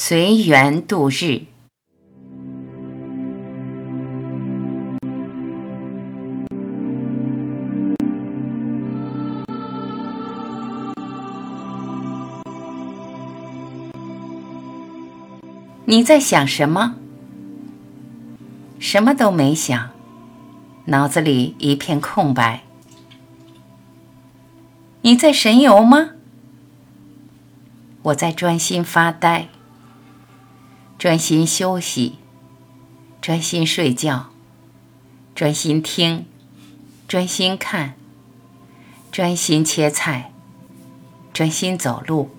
随缘度日。你在想什么？什么都没想，脑子里一片空白。你在神游吗？我在专心发呆，专心休息，专心睡觉，专心听，专心看，专心切菜，专心走路，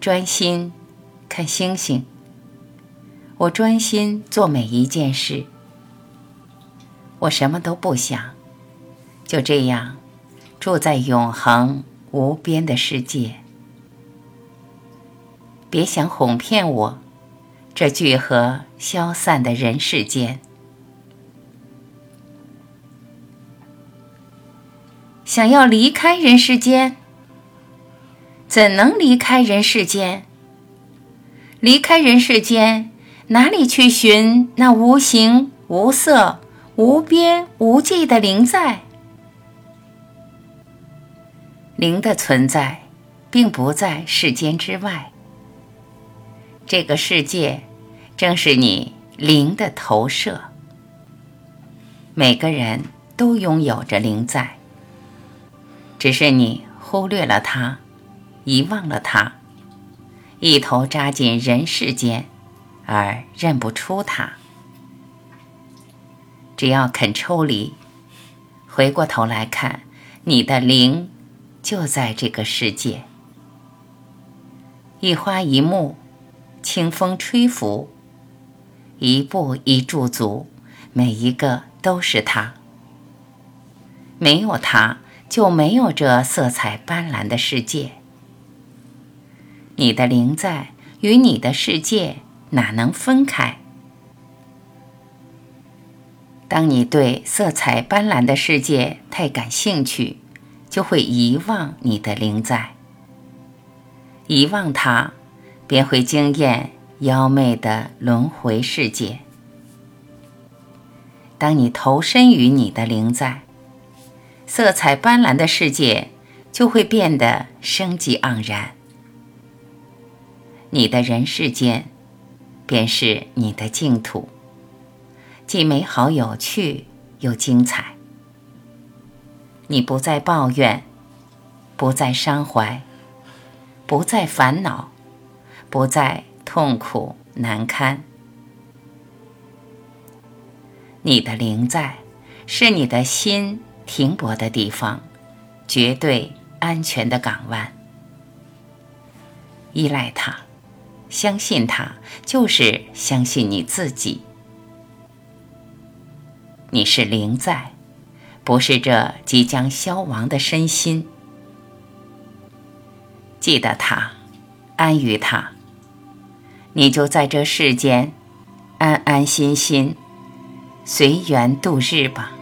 专心看星星。我专心做每一件事，我什么都不想，就这样住在永恒无边的世界。别想哄骗我，这聚合消散的人世间，想要离开人世间，怎能离开人世间？离开人世间。哪里去寻那无形无色、无边无际的灵在？灵的存在，并不在世间之外。这个世界，正是你灵的投射。每个人都拥有着灵在，只是你忽略了它，遗忘了它，一头扎进人世间。而认不出它。只要肯抽离，回过头来看，你的灵就在这个世界。一花一木，清风吹拂，一步一驻足，每一个都是它。没有它，就没有这色彩斑斓的世界。你的灵在，与你的世界。哪能分开？当你对色彩斑斓的世界太感兴趣，就会遗忘你的灵在。遗忘它，便会惊艳妖媚的轮回世界。当你投身于你的灵在，色彩斑斓的世界就会变得生机盎然。你的人世间。便是你的净土，既美好有趣又精彩。你不再抱怨，不再伤怀，不再烦恼，不再痛苦难堪。你的灵在，是你的心停泊的地方，绝对安全的港湾。依赖它。相信他，就是相信你自己。你是灵在，不是这即将消亡的身心。记得他，安于他，你就在这世间安安心心，随缘度日吧。